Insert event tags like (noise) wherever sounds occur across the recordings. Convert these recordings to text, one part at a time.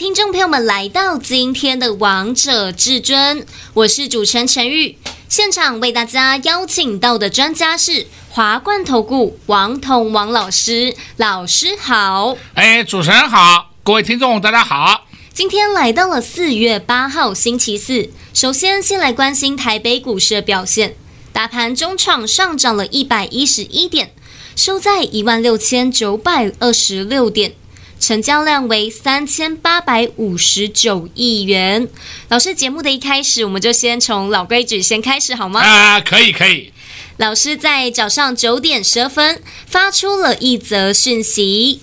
听众朋友们来到今天的《王者至尊》，我是主持人陈玉。现场为大家邀请到的专家是华冠投顾王彤王老师，老师好。哎，主持人好，各位听众大家好。今天来到了四月八号星期四，首先先来关心台北股市的表现。大盘中场上涨了一百一十一点，收在一万六千九百二十六点，成交量为三千八百五十九亿元。老师，节目的一开始，我们就先从老规矩先开始好吗？啊，可以可以。老师在早上九点十分发出了一则讯息，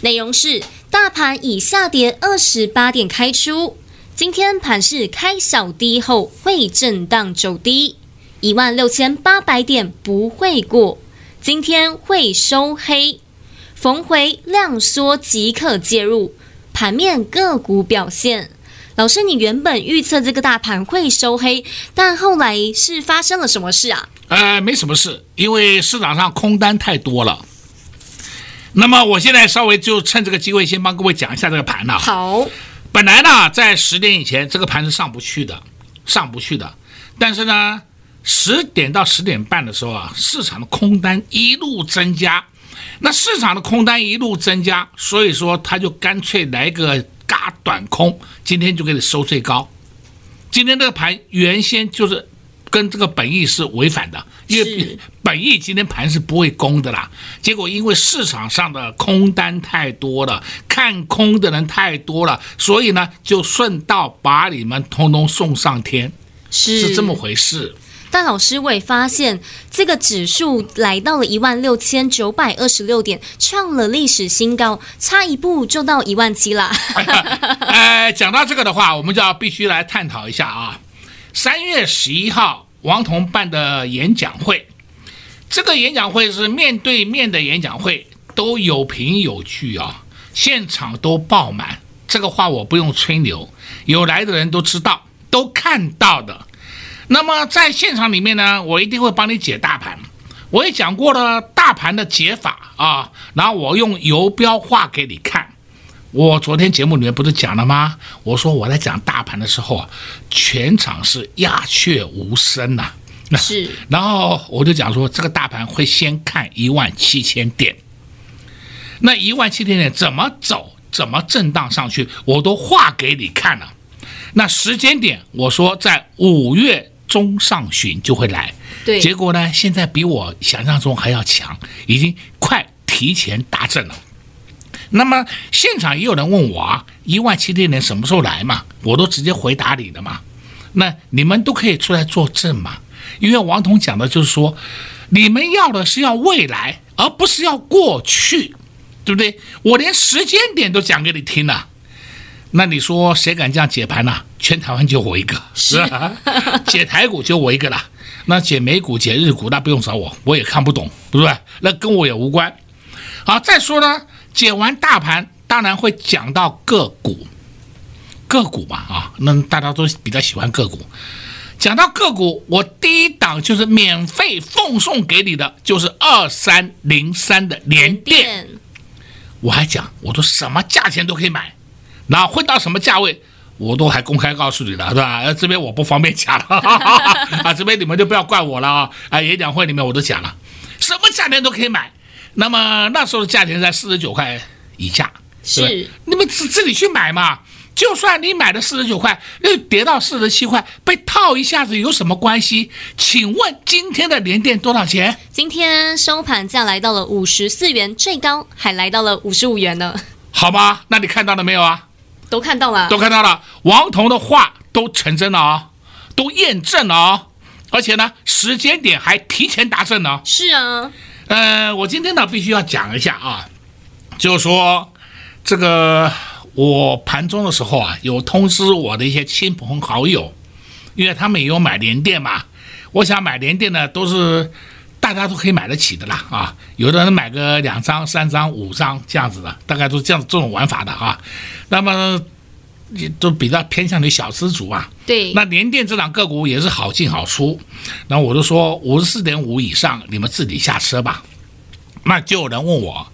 内容是。大盘以下跌二十八点开出，今天盘势开小低后会震荡走低，一万六千八百点不会过，今天会收黑，逢回量缩即可介入。盘面个股表现，老师，你原本预测这个大盘会收黑，但后来是发生了什么事啊？呃，没什么事，因为市场上空单太多了。那么我现在稍微就趁这个机会，先帮各位讲一下这个盘呢。好，本来呢，在十点以前，这个盘是上不去的，上不去的。但是呢，十点到十点半的时候啊，市场的空单一路增加。那市场的空单一路增加，所以说他就干脆来个嘎短空，今天就给你收最高。今天这个盘原先就是。跟这个本意是违反的，因为本意今天盘是不会攻的啦。结果因为市场上的空单太多了，看空的人太多了，所以呢就顺道把你们通通送上天，是，是这么回事。但老师，我也发现这个指数来到了一万六千九百二十六点，创了历史新高，差一步就到一万七了。(laughs) 哎，讲到这个的话，我们就要必须来探讨一下啊。三月十一号，王彤办的演讲会，这个演讲会是面对面的演讲会，都有凭有据啊，现场都爆满。这个话我不用吹牛，有来的人都知道，都看到的。那么在现场里面呢，我一定会帮你解大盘。我也讲过了大盘的解法啊，然后我用游标画给你看。我昨天节目里面不是讲了吗？我说我在讲大盘的时候啊，全场是鸦雀无声呐、啊。是，(laughs) 然后我就讲说，这个大盘会先看一万七千点，那一万七千点怎么走，怎么震荡上去，我都画给你看了。那时间点，我说在五月中上旬就会来。对，结果呢，现在比我想象中还要强，已经快提前达阵了。那么现场也有人问我啊，一万七千点什么时候来嘛？我都直接回答你的嘛。那你们都可以出来作证嘛。因为王彤讲的就是说，你们要的是要未来，而不是要过去，对不对？我连时间点都讲给你听了。那你说谁敢这样解盘呢？全台湾就我一个，是吧？(laughs) 解台股就我一个啦。那解美股、解日股，那不用找我，我也看不懂，对不对？那跟我也无关。好，再说呢。解完大盘，当然会讲到个股，个股嘛啊，那大家都比较喜欢个股。讲到个股，我第一档就是免费奉送给你的，就是二三零三的联电。我还讲，我说什么价钱都可以买，然后会到什么价位，我都还公开告诉你了，是吧？(laughs) 这边我不方便讲了，(laughs) 啊，这边你们就不要怪我了啊！啊，演讲会里面我都讲了，什么价钱都可以买。那么那时候的价钱在四十九块以下，是你们自自己去买嘛。就算你买的四十九块，又跌到四十七块，被套一下子有什么关系？请问今天的联电多少钱？今天收盘价来到了五十四元，最高还来到了五十五元呢。好吧，那你看到了没有啊？都看到了，都看到了。王彤的话都成真了啊，都验证了啊，而且呢，时间点还提前达阵呢。是啊。呃，我今天呢必须要讲一下啊，就是说这个我盘中的时候啊，有通知我的一些亲朋好友，因为他们也有买联电嘛，我想买联电呢，都是大家都可以买得起的啦啊，有的人买个两张、三张、五张这样子的，大概都是这样这种玩法的啊。那么也都比较偏向于小资族啊。对。那联电这档个股也是好进好出，那我就说五十四点五以上，你们自己下车吧。那就有人问我，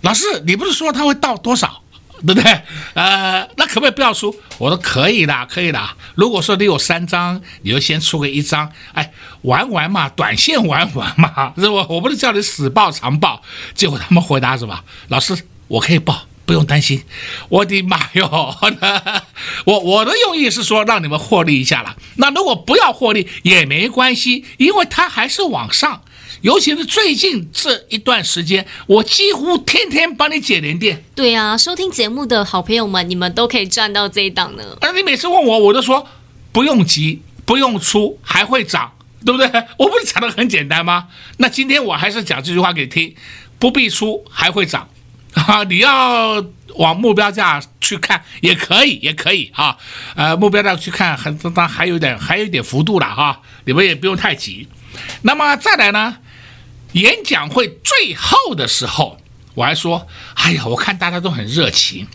老师，你不是说它会到多少？对不对？呃，那可不可以不要出？我说可以的，可以的。如果说你有三张，你就先出个一张，哎，玩玩嘛，短线玩玩嘛，是吧？我不是叫你死抱长抱。结果他们回答什么？老师，我可以报，不用担心。我的妈哟！(laughs) 我我的用意是说让你们获利一下了。那如果不要获利也没关系，因为它还是往上。尤其是最近这一段时间，我几乎天天帮你解连电。对啊，收听节目的好朋友们，你们都可以赚到这一档呢。而你每次问我，我都说不用急，不用出，还会涨，对不对？我不是讲的很简单吗？那今天我还是讲这句话给你听，不必出，还会涨。啊，(laughs) 你要往目标价去看也可以，也可以啊。呃，目标价去看，还当然还有点，还有一点幅度了哈。你们也不用太急。那么再来呢？演讲会最后的时候，我还说：“哎呀，我看大家都很热情，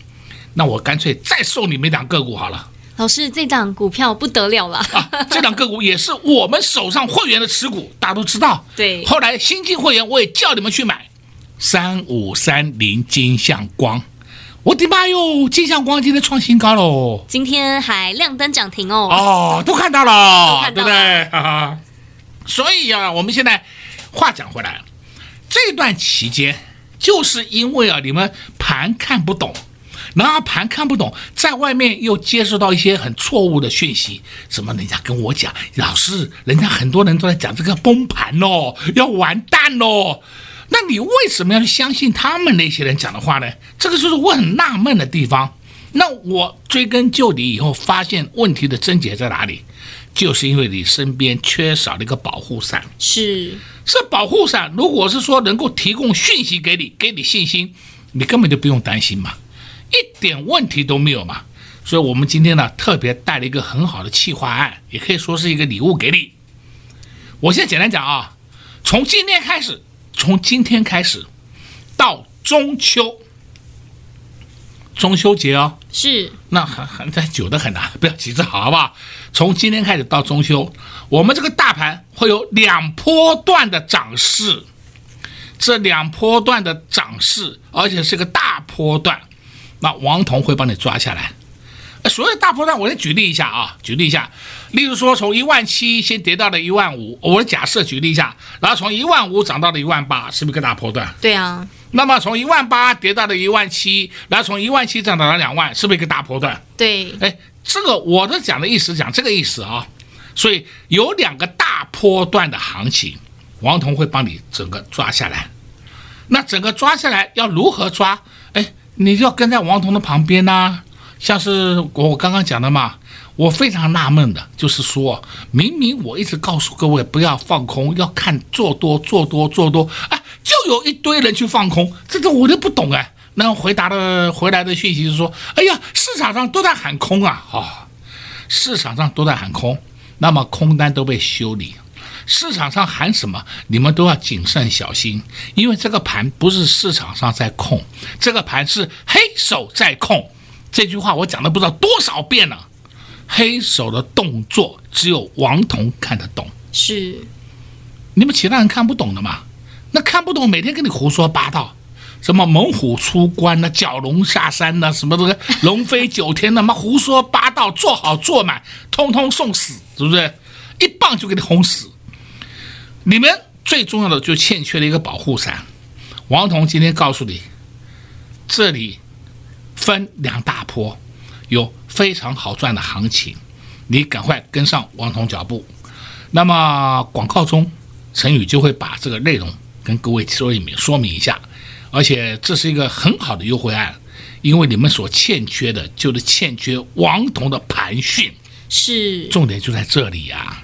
那我干脆再送你们一档个股好了。”老师，这档股票不得了了啊！这档个股也是我们手上会员的持股，大家都知道。对。后来新进会员我也叫你们去买三五三零金像光，我的妈哟！金像光今天创新高喽！今天还亮灯涨停哦。哦，都看到了，都看到了，对不对？哈哈。所以啊，我们现在。话讲回来，这段期间就是因为啊，你们盘看不懂，然后盘看不懂，在外面又接受到一些很错误的讯息，什么人家跟我讲，老师，人家很多人都在讲这个崩盘哦，要完蛋哦，那你为什么要去相信他们那些人讲的话呢？这个就是我很纳闷的地方。那我追根究底以后，发现问题的症结在哪里？就是因为你身边缺少了一个保护伞。是。这保护伞，如果是说能够提供讯息给你，给你信心，你根本就不用担心嘛，一点问题都没有嘛。所以，我们今天呢，特别带了一个很好的企划案，也可以说是一个礼物给你。我现在简单讲啊，从今天开始，从今天开始到中秋，中秋节哦，是，那很很在久的很啊，不要急着好，好不好？从今天开始到中秋。我们这个大盘会有两波段的涨势，这两波段的涨势，而且是个大波段，那王彤会帮你抓下来。所有大波段，我来举例一下啊，举例一下，例如说从一万七先跌到了一万五，我假设举例一下，然后从一万五涨到了一万八，是不是个大波段？对啊。那么从一万八跌到了一万七，然后从一万七涨到了两万，是不是一个大波段？对。哎，这个我的讲的意思讲这个意思啊。所以有两个大波段的行情，王彤会帮你整个抓下来。那整个抓下来要如何抓？哎，你就要跟在王彤的旁边呐、啊。像是我刚刚讲的嘛，我非常纳闷的，就是说明明我一直告诉各位不要放空，要看做多做多做多，哎，就有一堆人去放空，这个我都不懂哎。那回答的回来的讯息是说，哎呀，市场上都在喊空啊，哈、哦，市场上都在喊空。那么空单都被修理，市场上喊什么，你们都要谨慎小心，因为这个盘不是市场上在控，这个盘是黑手在控。这句话我讲了不知道多少遍了，黑手的动作只有王彤看得懂，是，你们其他人看不懂的嘛？那看不懂，每天跟你胡说八道，什么猛虎出关呢，蛟龙下山呢，什么这个龙飞九天呢，妈胡说八道，做好做满，通通送死。是不是一棒就给你轰死？你们最重要的就欠缺了一个保护伞。王彤今天告诉你，这里分两大波，有非常好赚的行情，你赶快跟上王彤脚步。那么广告中，陈宇就会把这个内容跟各位说一明说明一下。而且这是一个很好的优惠案，因为你们所欠缺的就是欠缺王彤的盘讯。是，重点就在这里呀、啊。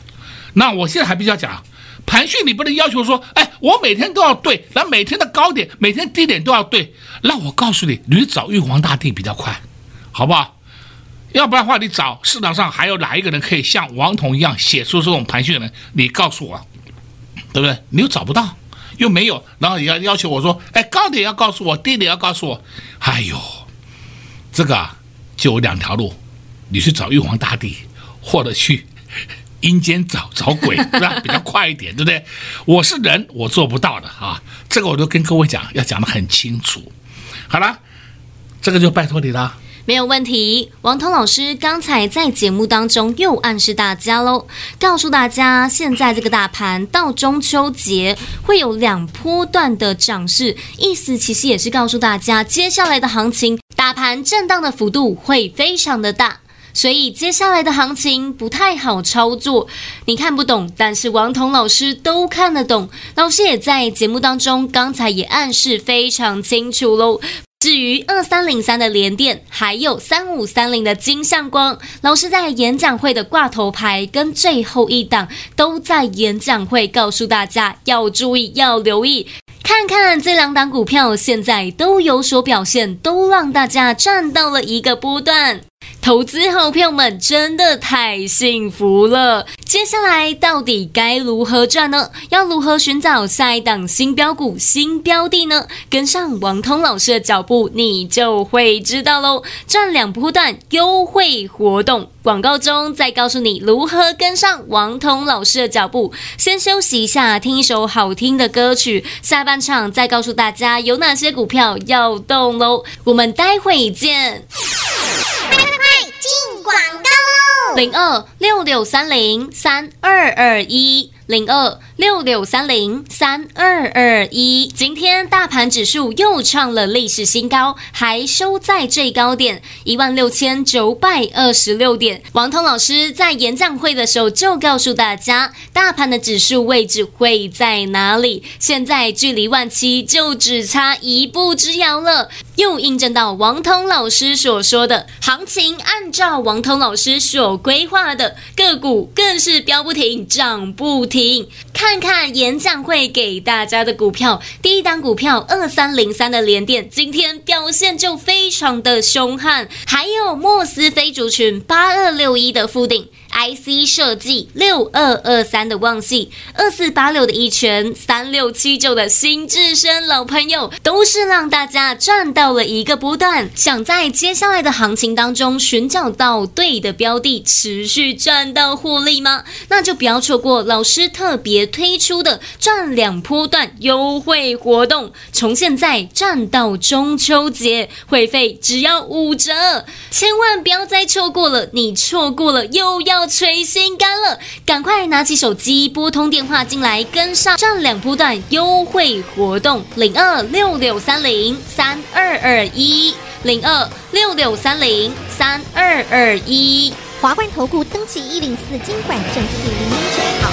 那我现在还比较讲，盘讯你不能要求说，哎，我每天都要对，那每天的高点、每天低点都要对。那我告诉你，你找玉皇大帝比较快，好不好？要不然的话，你找市场上还有哪一个人可以像王彤一样写出这种盘讯的人？你告诉我，对不对？你又找不到，又没有，然后你要要求我说，哎，高点要告诉我，低点要告诉我。哎呦，这个啊，就有两条路，你去找玉皇大帝，或者去阴间找找鬼，是吧？比较快一点，对不对？我是人，我做不到的啊。这个我都跟各位讲，要讲得很清楚。好了，这个就拜托你了。没有问题，王彤老师刚才在节目当中又暗示大家喽，告诉大家现在这个大盘到中秋节会有两波段的涨势，意思其实也是告诉大家接下来的行情大盘震荡的幅度会非常的大，所以接下来的行情不太好操作。你看不懂，但是王彤老师都看得懂，老师也在节目当中刚才也暗示非常清楚喽。至于二三零三的联电，还有三五三零的金相光，老师在演讲会的挂头牌跟最后一档都在演讲会告诉大家要注意，要留意，看看这两档股票现在都有所表现，都让大家赚到了一个波段。投资好朋友们真的太幸福了。接下来到底该如何赚呢？要如何寻找下一档新标股、新标的呢？跟上王通老师的脚步，你就会知道喽。赚两波段优惠活动，广告中再告诉你如何跟上王通老师的脚步。先休息一下，听一首好听的歌曲。下半场再告诉大家有哪些股票要动喽。我们待会见。广告喽，零二六六三零三二二一。零二六六三零三二二一，今天大盘指数又创了历史新高，还收在最高点一万六千九百二十六点。王通老师在演讲会的时候就告诉大家，大盘的指数位置会在哪里？现在距离万七就只差一步之遥了，又印证到王通老师所说的，行情按照王通老师所规划的个股更是飙不停，涨不停。看看演讲会给大家的股票，第一单股票二三零三的连电，今天表现就非常的凶悍，还有莫斯飞族群八二六一的附顶。IC 设计六二二三的旺矽，二四八六的一拳，三六七九的新智深，老朋友都是让大家赚到了一个波段。想在接下来的行情当中寻找到对的标的，持续赚到获利吗？那就不要错过老师特别推出的赚两波段优惠活动，从现在赚到中秋节，会费只要五折，千万不要再错过了，你错过了又要。捶心肝了，赶快拿起手机拨通电话进来，跟上上两波段优惠活动，零二六六三零三二二一，零二六六三零三二二一，华冠投顾登记一零四金管证字第零零九号。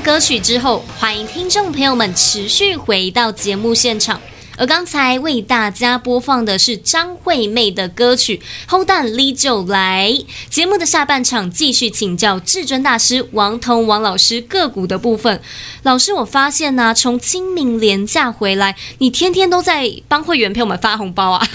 歌曲之后，欢迎听众朋友们持续回到节目现场。而刚才为大家播放的是张惠妹的歌曲《后蛋里就来》。节目的下半场继续请教至尊大师王彤王老师个股的部分。老师，我发现呢、啊，从清明连假回来，你天天都在帮会员朋友们发红包啊！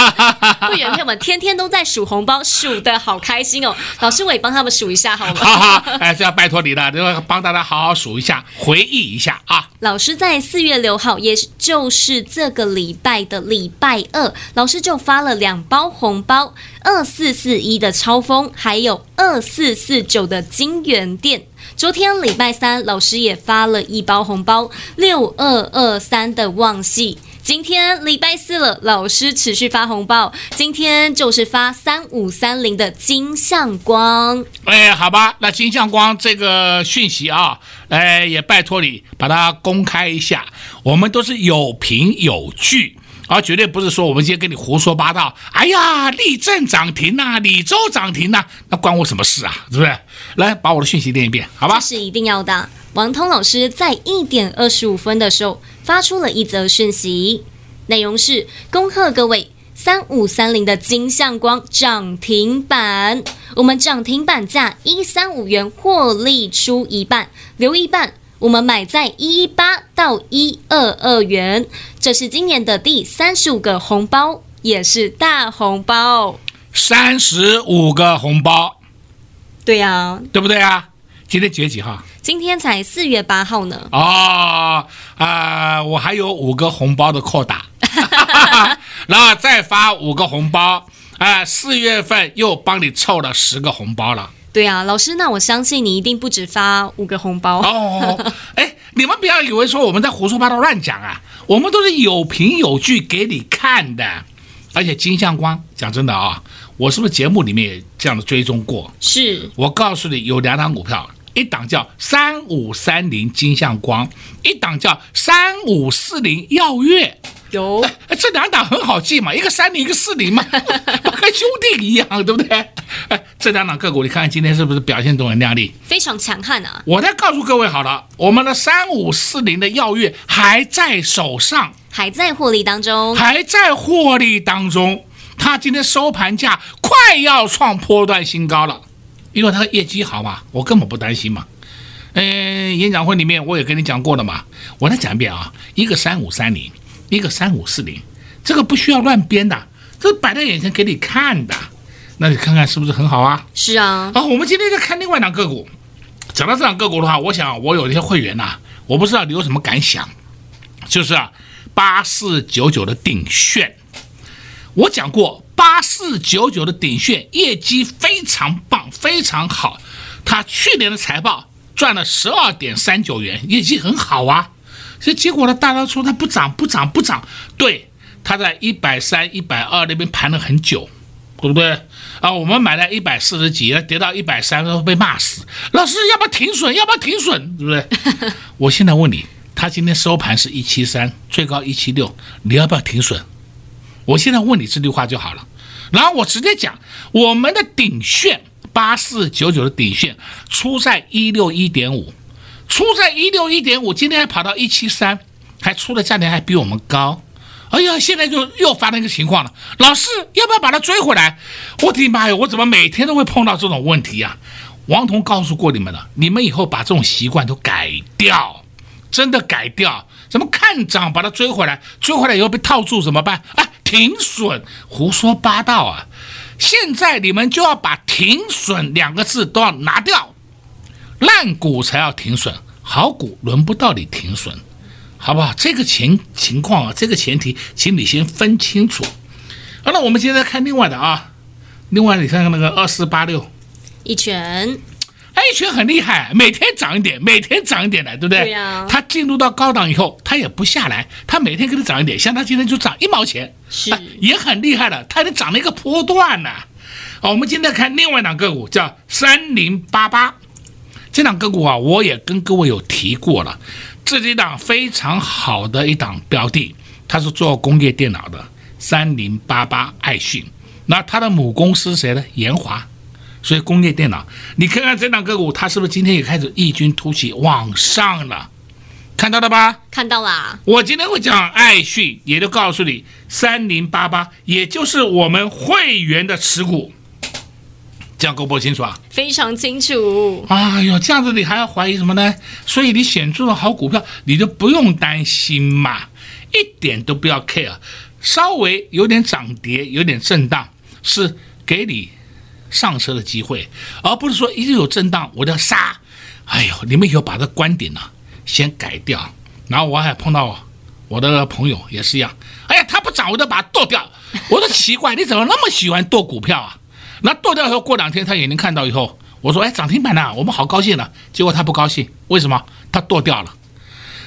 (laughs) 会员朋友们天天都在数红包，数的好开心哦。老师，我也帮他们数一下好吗？好好，哎，这要拜托你了，要帮大家好好数一下，回忆一下啊。老师在四月六号，也就是这个礼拜的礼拜二，老师就发了两包红包：二四四一的超风，还有二四四九的金源店。昨天礼拜三，老师也发了一包红包：六二二三的旺系。今天礼拜四了，老师持续发红包，今天就是发三五三零的金相光。哎，好吧，那金相光这个讯息啊，哎，也拜托你把它公开一下。我们都是有凭有据，而绝对不是说我们今天跟你胡说八道。哎呀，立正涨停呐、啊，李州涨停呐、啊，那关我什么事啊？是不是？来，把我的讯息念一遍，好吧？这是一定要的。王通老师在一点二十五分的时候。发出了一则讯息，内容是：恭贺各位三五三零的金相光涨停板，我们涨停板价一三五元获利出一半，留一半，我们买在一一八到一二二元，这是今年的第三十五个红包，也是大红包，三十五个红包，对呀、啊，对不对啊？今天几月几号？今天才四月八号呢。哦，啊、呃，我还有五个红包的扣打，(laughs) (laughs) 然后再发五个红包，啊、呃，四月份又帮你凑了十个红包了。对啊，老师，那我相信你一定不止发五个红包。哦，(laughs) 哎，你们不要以为说我们在胡说八道乱讲啊，我们都是有凭有据给你看的。而且金相光，讲真的啊，我是不是节目里面也这样的追踪过？是。我告诉你，有两档股票。一档叫三五三零金相光，一档叫三五四零耀月。有，这两档很好记嘛，一个三零，一个四零嘛，(laughs) 跟兄弟一样，对不对？哎，这两档个股，你看看今天是不是表现都很亮丽，非常强悍啊！我再告诉各位好了，我们的三五四零的耀月还在手上，还在获利当中，还在获利当中。它今天收盘价快要创波段新高了。因为他的业绩好嘛，我根本不担心嘛。嗯，演讲会里面我也跟你讲过了嘛，我再讲一遍啊，一个三五三零，一个三五四零，这个不需要乱编的，这摆在眼前给你看的，那你看看是不是很好啊？是啊。好，我们今天再看另外两个股。讲到这两个股的话，我想我有一些会员呐、啊，我不知道你有什么感想，就是啊，八四九九的鼎炫，我讲过。八四九九的鼎炫业绩非常棒，非常好。他去年的财报赚了十二点三九元，业绩很好啊。这结果呢，大家说它不涨，不涨，不涨。对，他在一百三、一百二那边盘了很久，对不对？啊，我们买了一百四十几，跌到一百三，都被骂死。老师要不要停损？要不要停损？对不对？(laughs) 我现在问你，他今天收盘是一七三，最高一七六，你要不要停损？我现在问你这句话就好了，然后我直接讲，我们的顶炫八四九九的顶炫出在一六一点五，出在一六一点五，今天还跑到一七三，还出的价钱还比我们高，哎呀，现在就又发生一个情况了，老师要不要把它追回来？我的妈呀，我怎么每天都会碰到这种问题呀？王彤告诉过你们了，你们以后把这种习惯都改掉，真的改掉，怎么看涨把它追回来，追回来以后被套住怎么办？哎。停损，胡说八道啊！现在你们就要把“停损”两个字都要拿掉，烂股才要停损，好股轮不到你停损，好不好？这个情情况啊，这个前提，请你先分清楚。好了，我们现在看另外的啊，另外你看看那个二四八六，一拳。一拳很厉害，每天涨一点，每天涨一点的，对不对？对呀、啊。它进入到高档以后，它也不下来，它每天给你涨一点，像它今天就涨一毛钱，是、啊、也很厉害了，它已经涨了一个波段了。好，我们今天看另外一档个股，叫三零八八，这档个股啊，我也跟各位有提过了，这是一档非常好的一档标的，它是做工业电脑的，三零八八爱讯，那它的母公司谁呢？研华。所以工业电脑，你看看这档个股，它是不是今天也开始异军突起往上了？看到了吧？看到啦。我今天会讲爱讯，也就告诉你三零八八，也就是我们会员的持股，这样够不够清楚啊？非常清楚。哎呦，这样子你还要怀疑什么呢？所以你选中了好股票，你就不用担心嘛，一点都不要 care。稍微有点涨跌，有点震荡，是给你上车的机会，而不是说一直有震荡我就要杀。哎呦，你们以后把这观点呢、先改掉，然后我还碰到我的朋友也是一样，哎呀，他不涨我就把它剁掉。我说奇怪，你怎么那么喜欢剁股票啊？那剁掉以后过两天他眼睛看到以后，我说哎，涨停板呢，我们好高兴呢。结果他不高兴，为什么？他剁掉了。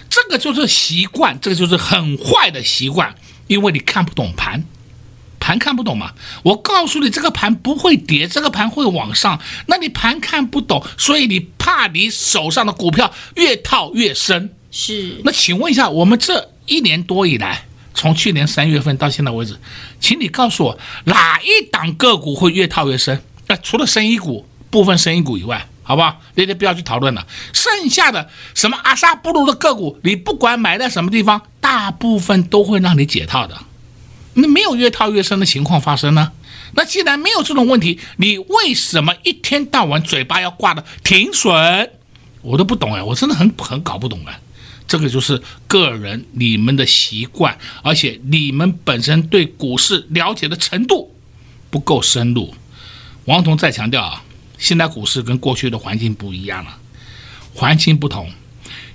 这个就是习惯，这个就是很坏的习惯，因为你看不懂盘。盘看不懂嘛？我告诉你，这个盘不会跌，这个盘会往上。那你盘看不懂，所以你怕你手上的股票越套越深。是。那请问一下，我们这一年多以来，从去年三月份到现在为止，请你告诉我哪一档个股会越套越深？那除了生意股、部分生意股以外，好不好？你不要去讨论了。剩下的什么阿萨布鲁的个股，你不管买在什么地方，大部分都会让你解套的。那没有越套越深的情况发生呢？那既然没有这种问题，你为什么一天到晚嘴巴要挂的停损？我都不懂哎，我真的很很搞不懂哎。这个就是个人你们的习惯，而且你们本身对股市了解的程度不够深入。王彤再强调啊，现在股市跟过去的环境不一样了，环境不同，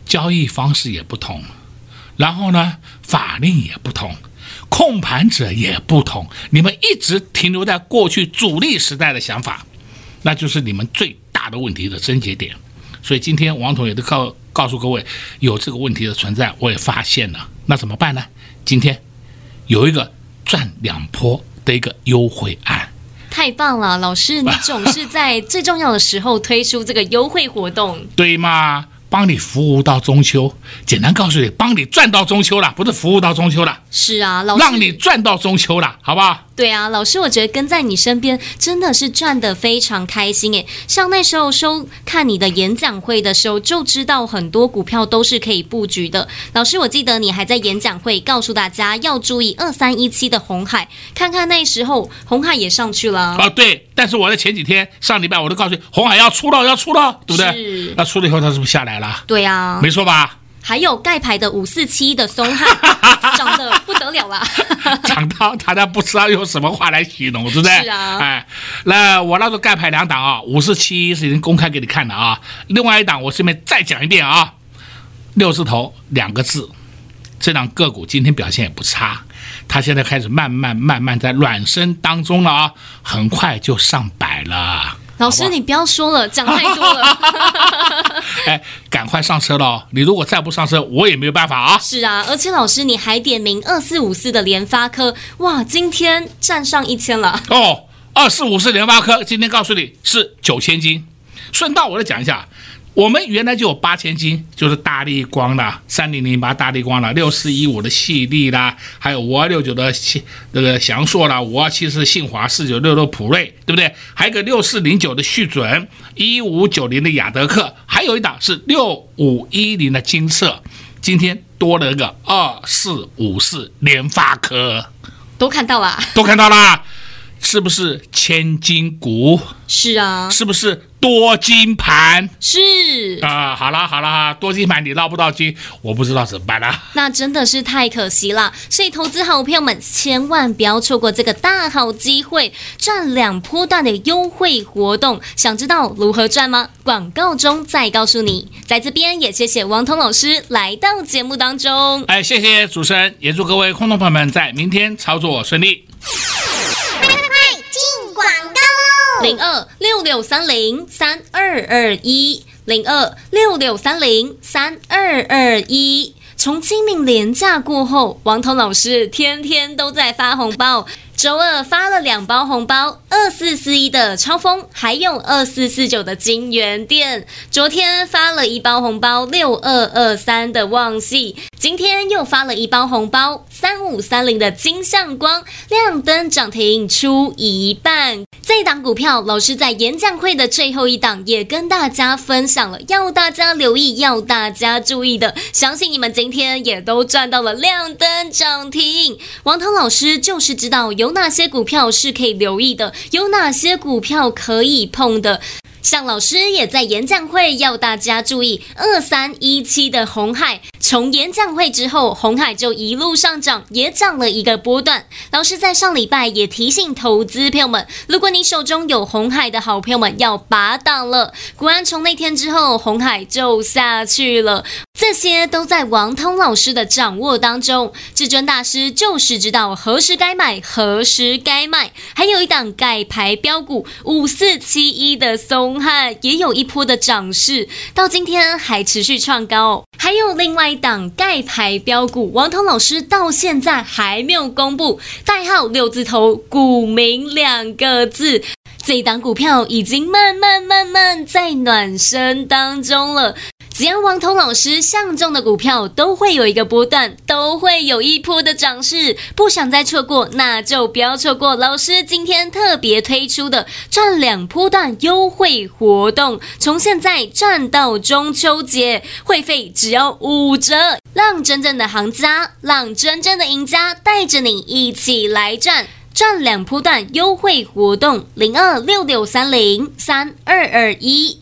交易方式也不同，然后呢，法令也不同。控盘者也不同，你们一直停留在过去主力时代的想法，那就是你们最大的问题的症结点。所以今天王彤也都告告诉各位，有这个问题的存在，我也发现了，那怎么办呢？今天有一个赚两波的一个优惠案，太棒了，老师，你总是在最重要的时候推出这个优惠活动，(laughs) 对吗？帮你服务到中秋，简单告诉你，帮你赚到中秋了，不是服务到中秋了。是啊，老师，让你赚到中秋了，好不好？对啊，老师，我觉得跟在你身边真的是赚的非常开心诶。像那时候收看你的演讲会的时候，就知道很多股票都是可以布局的。老师，我记得你还在演讲会告诉大家要注意二三一七的红海，看看那时候红海也上去了。啊，对，但是我在前几天上礼拜我都告诉你，红海要出了，要出了，对不对？是。那出了以后，它是不是下来了？对啊，没错吧？还有盖牌的五四七的松汉，(laughs) 长得不得了啦！(laughs) 长到大家不知道用什么话来形容，对不对？是啊。哎，那我那时候盖牌两档啊，五四七是已经公开给你看了啊。另外一档我顺便再讲一遍啊，六字头两个字，这档个股今天表现也不差，它现在开始慢慢慢慢在暖身当中了啊，很快就上百了。老师，你不要说了，讲太多了。(laughs) 哎，赶快上车了哦！你如果再不上车，我也没有办法啊。是啊，而且老师你还点名二四五四的联发科，哇，今天站上一千了。哦，二四五四联发科今天告诉你是九千金。顺道我再讲一下。我们原来就有八千金，就是大力光的，三零零八大力光的，六四一五的细粒啦，还有五二六九的这个祥硕啦，五二七四信华，四九六六普瑞，对不对？还有一个六四零九的旭准，一五九零的雅德克，还有一档是六五一零的金色，今天多了一个二四五四联发科，都看到了，都看到了。是不是千金股？是啊。是不是多金盘？是啊。好了好了，多金盘你捞不到金，我不知道怎么办了。那真的是太可惜了。所以投资好朋友们千万不要错过这个大好机会，赚两波段的优惠活动。想知道如何赚吗？广告中再告诉你。在这边也谢谢王彤老师来到节目当中。哎，谢谢主持人，也祝各位空头朋友们在明天操作顺利。零二六六三零三二二一，零二六六三零三二二一。从清明连假过后，王彤老师天天都在发红包。周二发了两包红包，二四四一的超丰，还有二四四九的金元店。昨天发了一包红包，六二二三的旺矽。今天又发了一包红包，三五三零的金像光，亮灯涨停出一半。这档股票，老师在演讲会的最后一档也跟大家分享了，要大家留意，要大家注意的。相信你们今天也都赚到了亮灯涨停。王涛老师就是知道有哪些股票是可以留意的，有哪些股票可以碰的。像老师也在演讲会要大家注意二三一七的红海，从演讲会之后，红海就一路上涨，也涨了一个波段。老师在上礼拜也提醒投资朋友们，如果你手中有红海的好朋友们要拔档了。果然从那天之后，红海就下去了。这些都在王通老师的掌握当中，至尊大师就是知道何时该买，何时该卖。还有一档盖牌标股五四七一的松汉，也有一波的涨势，到今天还持续创高。还有另外一档盖牌标股，王彤老师到现在还没有公布，代号六字头，股民两个字。这一档股票已经慢慢慢慢在暖身当中了。只要王彤老师相中的股票，都会有一个波段，都会有一波的涨势。不想再错过，那就不要错过老师今天特别推出的赚两波段优惠活动，从现在赚到中秋节，会费只要五折，让真正的行家，让真正的赢家带着你一起来赚赚两波段优惠活动，零二六六三零三二二一。